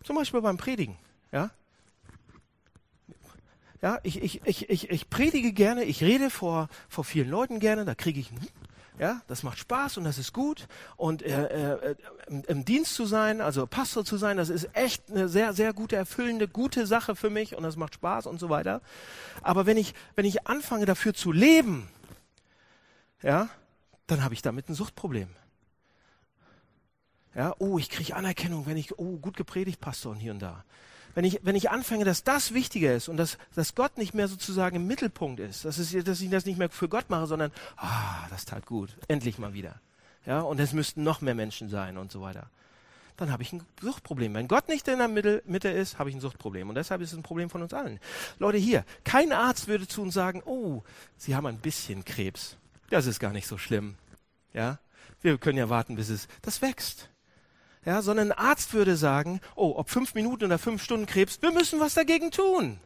Zum Beispiel beim Predigen. Ja? Ja, ich, ich, ich, ich, ich predige gerne, ich rede vor, vor vielen Leuten gerne, da kriege ich, ja, das macht Spaß und das ist gut. Und äh, äh, im, im Dienst zu sein, also Pastor zu sein, das ist echt eine sehr, sehr gute, erfüllende, gute Sache für mich und das macht Spaß und so weiter. Aber wenn ich, wenn ich anfange dafür zu leben, ja, dann habe ich damit ein Suchtproblem. Ja, oh, ich kriege Anerkennung, wenn ich, oh, gut gepredigt, Pastor und hier und da wenn ich, wenn ich anfange, dass das wichtiger ist und dass, dass Gott nicht mehr sozusagen im Mittelpunkt ist, dass, es, dass ich das nicht mehr für Gott mache, sondern, ah, das tat gut, endlich mal wieder. Ja, und es müssten noch mehr Menschen sein und so weiter. Dann habe ich ein Suchtproblem. Wenn Gott nicht in der Mitte, Mitte ist, habe ich ein Suchtproblem. Und deshalb ist es ein Problem von uns allen. Leute, hier, kein Arzt würde zu uns sagen, oh, Sie haben ein bisschen Krebs. Das ist gar nicht so schlimm. Ja, wir können ja warten, bis es, das wächst ja, sondern ein Arzt würde sagen, oh, ob fünf Minuten oder fünf Stunden Krebs, wir müssen was dagegen tun.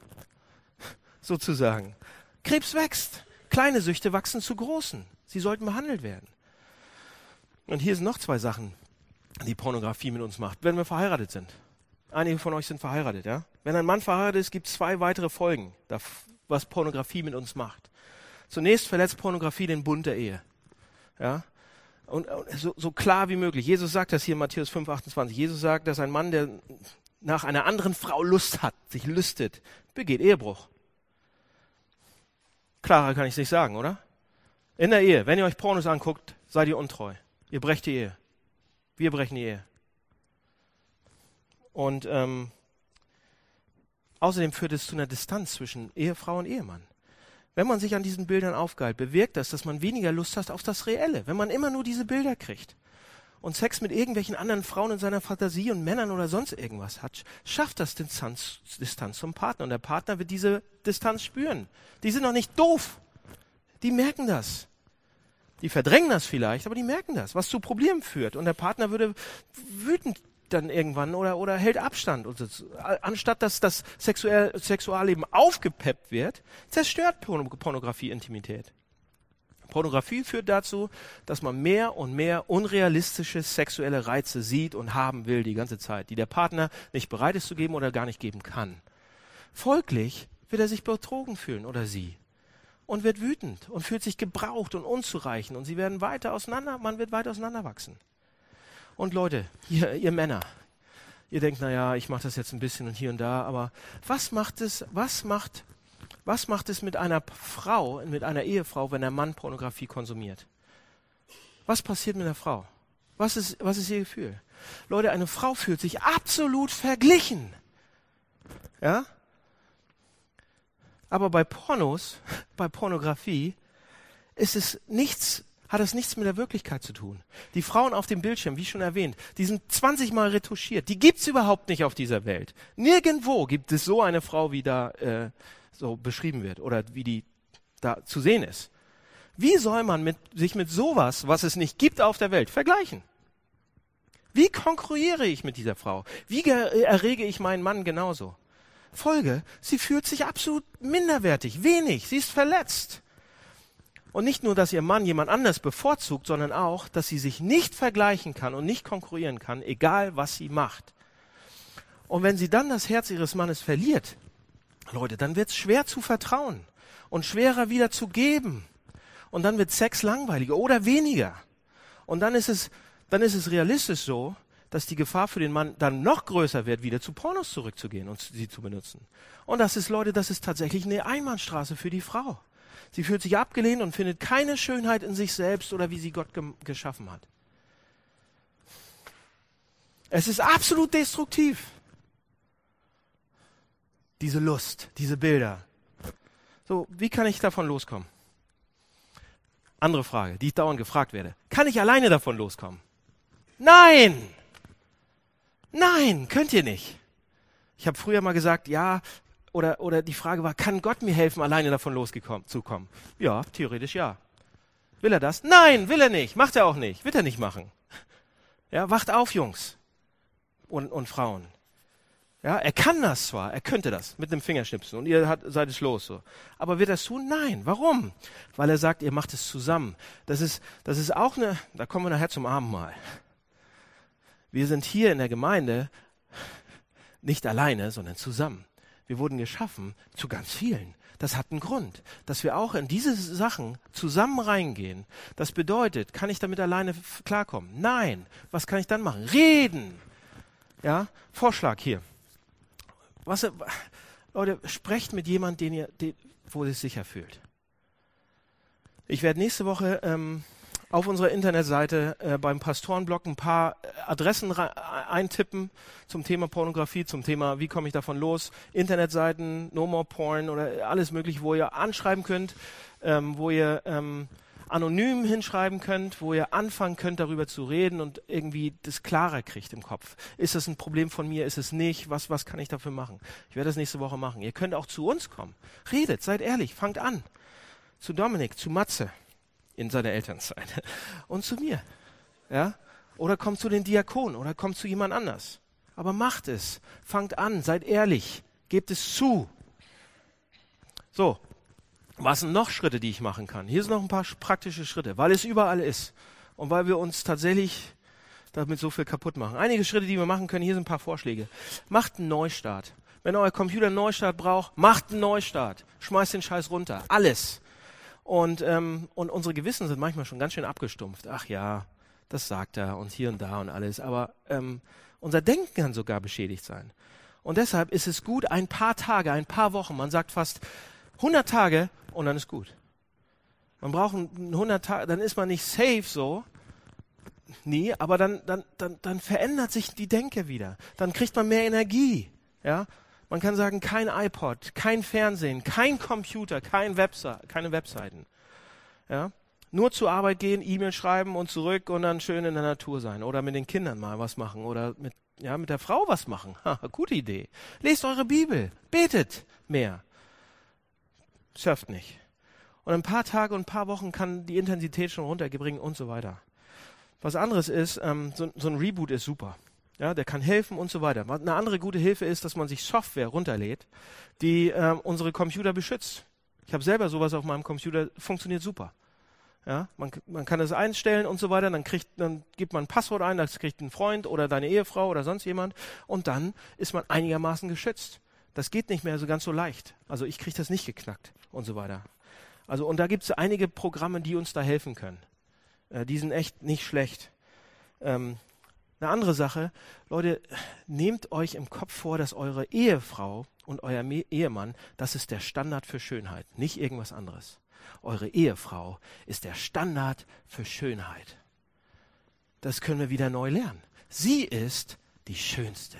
Sozusagen. Krebs wächst. Kleine Süchte wachsen zu großen. Sie sollten behandelt werden. Und hier sind noch zwei Sachen, die Pornografie mit uns macht, wenn wir verheiratet sind. Einige von euch sind verheiratet, ja? Wenn ein Mann verheiratet ist, gibt es zwei weitere Folgen, was Pornografie mit uns macht. Zunächst verletzt Pornografie den Bund der Ehe. Ja? Und, so, so klar wie möglich. Jesus sagt das hier in Matthäus 5, 28. Jesus sagt, dass ein Mann, der nach einer anderen Frau Lust hat, sich lüstet, begeht Ehebruch. Klarer kann ich es nicht sagen, oder? In der Ehe, wenn ihr euch Pornos anguckt, seid ihr untreu. Ihr brecht die Ehe. Wir brechen die Ehe. Und ähm, außerdem führt es zu einer Distanz zwischen Ehefrau und Ehemann. Wenn man sich an diesen Bildern aufgeilt, bewirkt das, dass man weniger Lust hat auf das Reelle, wenn man immer nur diese Bilder kriegt. Und Sex mit irgendwelchen anderen Frauen in seiner Fantasie und Männern oder sonst irgendwas hat, schafft das Distanz, Distanz zum Partner. Und der Partner wird diese Distanz spüren. Die sind noch nicht doof. Die merken das. Die verdrängen das vielleicht, aber die merken das, was zu Problemen führt. Und der Partner würde wütend dann irgendwann oder, oder hält Abstand. Und so. Anstatt dass das Sexuell, Sexualleben aufgepeppt wird, zerstört Pornografie Intimität. Pornografie führt dazu, dass man mehr und mehr unrealistische sexuelle Reize sieht und haben will die ganze Zeit, die der Partner nicht bereit ist zu geben oder gar nicht geben kann. Folglich wird er sich betrogen fühlen oder sie und wird wütend und fühlt sich gebraucht und unzureichend und sie werden weiter auseinander, man wird weiter auseinanderwachsen. Und Leute, ihr, ihr Männer, ihr denkt, na ja, ich mache das jetzt ein bisschen und hier und da, aber was macht es, was macht, was macht es mit einer Frau, mit einer Ehefrau, wenn der Mann Pornografie konsumiert? Was passiert mit der Frau? Was ist, was ist ihr Gefühl? Leute, eine Frau fühlt sich absolut verglichen. Ja? Aber bei Pornos, <laughs> bei Pornografie, ist es nichts, hat es nichts mit der Wirklichkeit zu tun. Die Frauen auf dem Bildschirm, wie schon erwähnt, die sind 20 Mal retuschiert. Die gibt's überhaupt nicht auf dieser Welt. Nirgendwo gibt es so eine Frau, wie da äh, so beschrieben wird oder wie die da zu sehen ist. Wie soll man mit, sich mit sowas, was es nicht gibt auf der Welt, vergleichen? Wie konkurriere ich mit dieser Frau? Wie errege ich meinen Mann genauso? Folge, sie fühlt sich absolut minderwertig, wenig, sie ist verletzt. Und nicht nur, dass ihr Mann jemand anders bevorzugt, sondern auch, dass sie sich nicht vergleichen kann und nicht konkurrieren kann, egal was sie macht. Und wenn sie dann das Herz ihres Mannes verliert, Leute, dann wird es schwer zu vertrauen und schwerer wieder zu geben. Und dann wird Sex langweiliger oder weniger. Und dann ist es, dann ist es realistisch so, dass die Gefahr für den Mann dann noch größer wird, wieder zu Pornos zurückzugehen und sie zu benutzen. Und das ist, Leute, das ist tatsächlich eine Einbahnstraße für die Frau. Sie fühlt sich abgelehnt und findet keine Schönheit in sich selbst oder wie sie Gott geschaffen hat. Es ist absolut destruktiv. Diese Lust, diese Bilder. So, wie kann ich davon loskommen? Andere Frage, die ich dauernd gefragt werde. Kann ich alleine davon loskommen? Nein! Nein, könnt ihr nicht. Ich habe früher mal gesagt, ja, oder, oder die Frage war, kann Gott mir helfen, alleine davon loszukommen? Ja, theoretisch ja. Will er das? Nein, will er nicht. Macht er auch nicht. Wird er nicht machen. Ja, wacht auf, Jungs und, und Frauen. Ja, er kann das zwar, er könnte das mit einem Fingerschnipsen und ihr hat, seid es los so. Aber wird er es tun? Nein. Warum? Weil er sagt, ihr macht es zusammen. Das ist, das ist auch eine, da kommen wir nachher zum Abendmahl. Wir sind hier in der Gemeinde nicht alleine, sondern zusammen. Wir wurden geschaffen zu ganz vielen. Das hat einen Grund, dass wir auch in diese Sachen zusammen reingehen. Das bedeutet, kann ich damit alleine klarkommen? Nein. Was kann ich dann machen? Reden. Ja, Vorschlag hier. Was, Leute, sprecht mit jemandem, den ihr, den, wo ihr es sicher fühlt. Ich werde nächste Woche ähm, auf unserer Internetseite äh, beim Pastorenblog ein paar äh, Adressen eintippen zum Thema Pornografie, zum Thema, wie komme ich davon los, Internetseiten, No More Porn oder alles mögliche, wo ihr anschreiben könnt, ähm, wo ihr ähm, anonym hinschreiben könnt, wo ihr anfangen könnt, darüber zu reden und irgendwie das klarer kriegt im Kopf. Ist das ein Problem von mir? Ist es nicht? Was, was kann ich dafür machen? Ich werde das nächste Woche machen. Ihr könnt auch zu uns kommen. Redet, seid ehrlich, fangt an. Zu Dominik, zu Matze in seiner Elternzeit. <laughs> Und zu mir. Ja? Oder kommt zu den Diakonen oder kommt zu jemand anders. Aber macht es. Fangt an, seid ehrlich. Gebt es zu. So. Was sind noch Schritte, die ich machen kann? Hier sind noch ein paar praktische Schritte, weil es überall ist. Und weil wir uns tatsächlich damit so viel kaputt machen. Einige Schritte, die wir machen können, hier sind ein paar Vorschläge. Macht einen Neustart. Wenn euer Computer einen Neustart braucht, macht einen Neustart. Schmeißt den Scheiß runter. Alles. Und, ähm, und unsere Gewissen sind manchmal schon ganz schön abgestumpft. Ach ja, das sagt er und hier und da und alles. Aber ähm, unser Denken kann sogar beschädigt sein. Und deshalb ist es gut, ein paar Tage, ein paar Wochen, man sagt fast 100 Tage und dann ist gut. Man braucht 100 Tage, dann ist man nicht safe so, nie, aber dann, dann, dann, dann verändert sich die Denke wieder. Dann kriegt man mehr Energie. Ja? Man kann sagen, kein iPod, kein Fernsehen, kein Computer, kein Webse keine Webseiten. Ja? Nur zur Arbeit gehen, E-Mail schreiben und zurück und dann schön in der Natur sein. Oder mit den Kindern mal was machen. Oder mit, ja, mit der Frau was machen. <laughs> Ha, gute Idee. Lest eure Bibel. Betet mehr. Surft nicht. Und ein paar Tage und ein paar Wochen kann die Intensität schon runtergebringen und so weiter. Was anderes ist, ähm, so, so ein Reboot ist super. Ja, der kann helfen und so weiter. Eine andere gute Hilfe ist, dass man sich Software runterlädt, die ähm, unsere Computer beschützt. Ich habe selber sowas auf meinem Computer, funktioniert super. Ja, man, man kann es einstellen und so weiter, dann kriegt, dann gibt man ein Passwort ein, das kriegt ein Freund oder deine Ehefrau oder sonst jemand und dann ist man einigermaßen geschützt. Das geht nicht mehr so ganz so leicht. Also ich kriege das nicht geknackt und so weiter. Also und da gibt es einige Programme, die uns da helfen können. Äh, die sind echt nicht schlecht. Ähm, eine andere Sache, Leute, nehmt euch im Kopf vor, dass eure Ehefrau und euer Ehemann, das ist der Standard für Schönheit, nicht irgendwas anderes. Eure Ehefrau ist der Standard für Schönheit. Das können wir wieder neu lernen. Sie ist die Schönste.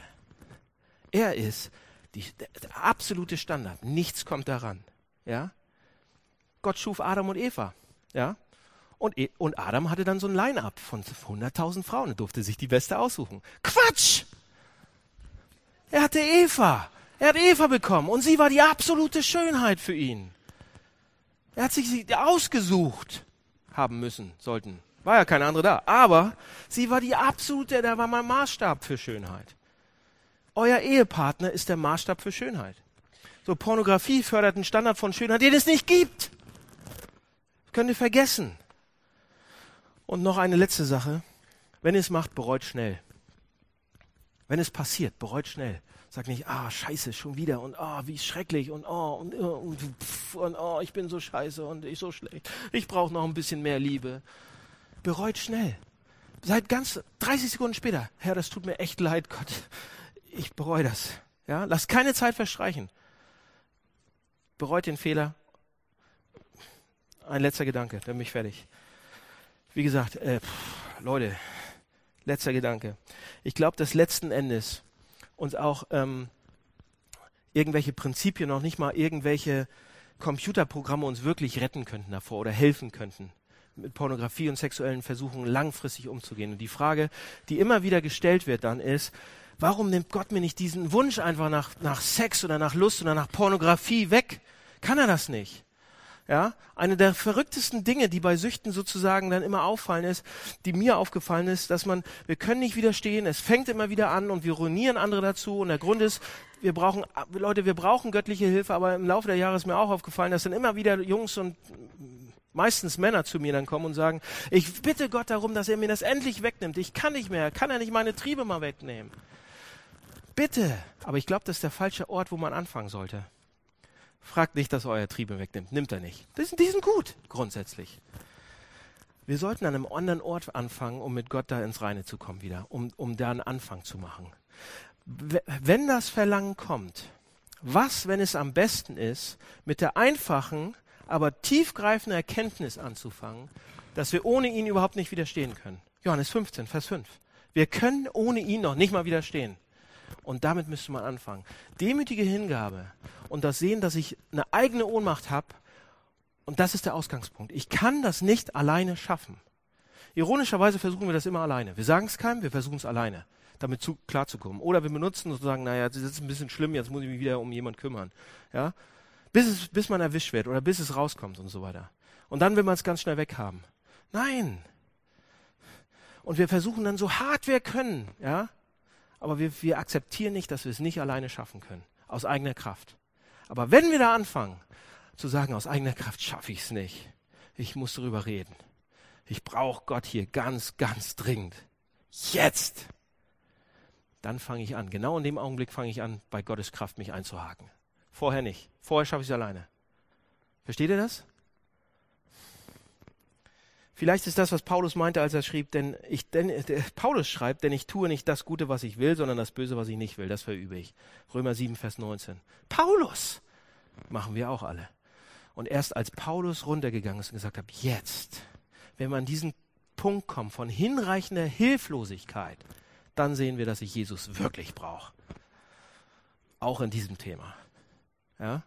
Er ist die, der, der absolute Standard. Nichts kommt daran. Ja? Gott schuf Adam und Eva. Ja? Und, e, und Adam hatte dann so ein Line-up von 100.000 Frauen und durfte sich die beste aussuchen. Quatsch! Er hatte Eva. Er hat Eva bekommen und sie war die absolute Schönheit für ihn. Er hat sich sie ausgesucht haben müssen, sollten. War ja keine andere da. Aber sie war die absolute, der war mein Maßstab für Schönheit. Euer Ehepartner ist der Maßstab für Schönheit. So Pornografie fördert einen Standard von Schönheit, den es nicht gibt. Könnt ihr vergessen. Und noch eine letzte Sache. Wenn ihr es macht, bereut schnell. Wenn es passiert, bereut schnell. Sag nicht, ah, scheiße, schon wieder und ah, wie schrecklich und oh, und, und, pff, und oh, ich bin so scheiße und ich so schlecht. Ich brauche noch ein bisschen mehr Liebe. Bereut schnell. Seid ganz 30 Sekunden später, Herr, das tut mir echt leid, Gott. Ich bereue das. Ja, lasst keine Zeit verstreichen. Bereut den Fehler. Ein letzter Gedanke, dann bin ich fertig. Wie gesagt, äh, pff, Leute, letzter Gedanke. Ich glaube, dass letzten Endes uns auch ähm, irgendwelche Prinzipien, noch nicht mal irgendwelche Computerprogramme uns wirklich retten könnten davor oder helfen könnten, mit Pornografie und sexuellen Versuchungen langfristig umzugehen. Und die Frage, die immer wieder gestellt wird dann ist, warum nimmt Gott mir nicht diesen Wunsch einfach nach, nach Sex oder nach Lust oder nach Pornografie weg? Kann er das nicht? Ja, eine der verrücktesten Dinge, die bei Süchten sozusagen dann immer auffallen ist, die mir aufgefallen ist, dass man, wir können nicht widerstehen, es fängt immer wieder an und wir ruinieren andere dazu und der Grund ist, wir brauchen, Leute, wir brauchen göttliche Hilfe, aber im Laufe der Jahre ist mir auch aufgefallen, dass dann immer wieder Jungs und meistens Männer zu mir dann kommen und sagen, ich bitte Gott darum, dass er mir das endlich wegnimmt. Ich kann nicht mehr, kann er nicht meine Triebe mal wegnehmen. Bitte. Aber ich glaube, das ist der falsche Ort, wo man anfangen sollte. Fragt nicht, dass er euer Triebe wegnimmt. Nimmt er nicht. Die sind, die sind gut, grundsätzlich. Wir sollten an einem anderen Ort anfangen, um mit Gott da ins Reine zu kommen wieder, um, um da einen Anfang zu machen. Wenn das Verlangen kommt, was, wenn es am besten ist, mit der einfachen, aber tiefgreifenden Erkenntnis anzufangen, dass wir ohne ihn überhaupt nicht widerstehen können. Johannes 15, Vers 5. Wir können ohne ihn noch nicht mal widerstehen. Und damit müsste man anfangen. Demütige Hingabe und das Sehen, dass ich eine eigene Ohnmacht habe. Und das ist der Ausgangspunkt. Ich kann das nicht alleine schaffen. Ironischerweise versuchen wir das immer alleine. Wir sagen es keinem, wir versuchen es alleine, damit zu, klarzukommen. Oder wir benutzen sozusagen, naja, das ist ein bisschen schlimm, jetzt muss ich mich wieder um jemanden kümmern. Ja? Bis, es, bis man erwischt wird oder bis es rauskommt und so weiter. Und dann will man es ganz schnell weghaben. Nein. Und wir versuchen dann so hart wir können, ja, aber wir, wir akzeptieren nicht, dass wir es nicht alleine schaffen können, aus eigener Kraft. Aber wenn wir da anfangen, zu sagen, aus eigener Kraft schaffe ich es nicht, ich muss darüber reden. Ich brauche Gott hier ganz, ganz dringend. Jetzt! Dann fange ich an. Genau in dem Augenblick fange ich an, bei Gottes Kraft mich einzuhaken. Vorher nicht. Vorher schaffe ich es alleine. Versteht ihr das? Vielleicht ist das, was Paulus meinte, als er schrieb, denn ich, denn, der, Paulus schreibt, denn ich tue nicht das Gute, was ich will, sondern das Böse, was ich nicht will. Das verübe ich. Römer 7, Vers 19. Paulus! Machen wir auch alle. Und erst als Paulus runtergegangen ist und gesagt hat, jetzt, wenn man an diesen Punkt kommt von hinreichender Hilflosigkeit, dann sehen wir, dass ich Jesus wirklich brauche. Auch in diesem Thema. Ja?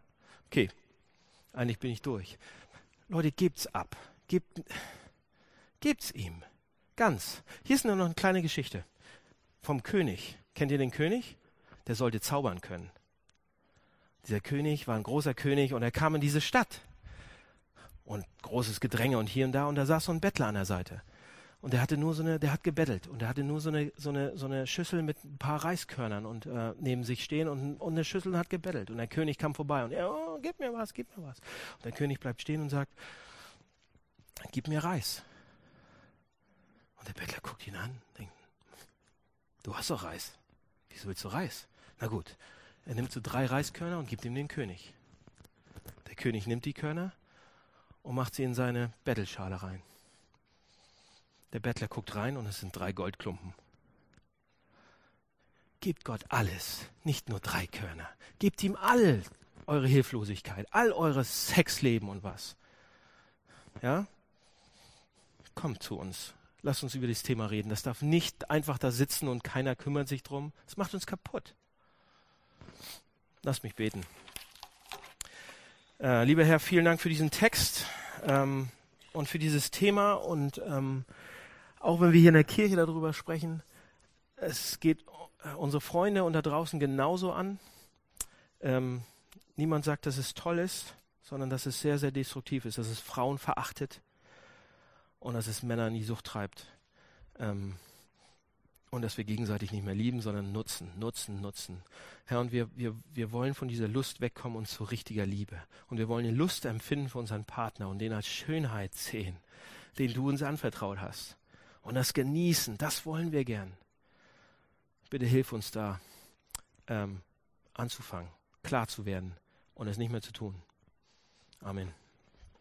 Okay. Eigentlich bin ich durch. Leute, gebt's ab. Gebt, Gebt's ihm. Ganz. Hier ist nur noch eine kleine Geschichte vom König. Kennt ihr den König? Der sollte zaubern können. Dieser König war ein großer König und er kam in diese Stadt. Und großes Gedränge und hier und da. Und da saß so ein Bettler an der Seite. Und der hatte nur so eine, der hat gebettelt und der hatte nur so eine, so eine, so eine Schüssel mit ein paar Reiskörnern und äh, neben sich stehen und, und eine Schüssel hat gebettelt. Und der König kam vorbei und er, oh, gib mir was, gib mir was. Und der König bleibt stehen und sagt, gib mir Reis. Und der Bettler guckt ihn an, denkt, du hast doch Reis. Wieso willst du Reis? Na gut, er nimmt so drei Reiskörner und gibt ihm den König. Der König nimmt die Körner und macht sie in seine Bettelschale rein. Der Bettler guckt rein und es sind drei Goldklumpen. Gebt Gott alles, nicht nur drei Körner. Gebt ihm all eure Hilflosigkeit, all eures Sexleben und was. Ja? Kommt zu uns. Lasst uns über dieses Thema reden. Das darf nicht einfach da sitzen und keiner kümmert sich drum. Das macht uns kaputt. Lasst mich beten. Äh, lieber Herr, vielen Dank für diesen Text ähm, und für dieses Thema und ähm, auch wenn wir hier in der Kirche darüber sprechen, es geht äh, unsere Freunde und da draußen genauso an. Ähm, niemand sagt, dass es toll ist, sondern dass es sehr, sehr destruktiv ist, dass es Frauen verachtet und dass es Männer in die Sucht treibt. Ähm, und dass wir gegenseitig nicht mehr lieben, sondern nutzen, nutzen, nutzen. Herr, und wir, wir, wir wollen von dieser Lust wegkommen und zu richtiger Liebe. Und wir wollen die Lust empfinden für unseren Partner und den als Schönheit sehen, den du uns anvertraut hast. Und das Genießen, das wollen wir gern. Bitte hilf uns da, ähm, anzufangen, klar zu werden und es nicht mehr zu tun. Amen.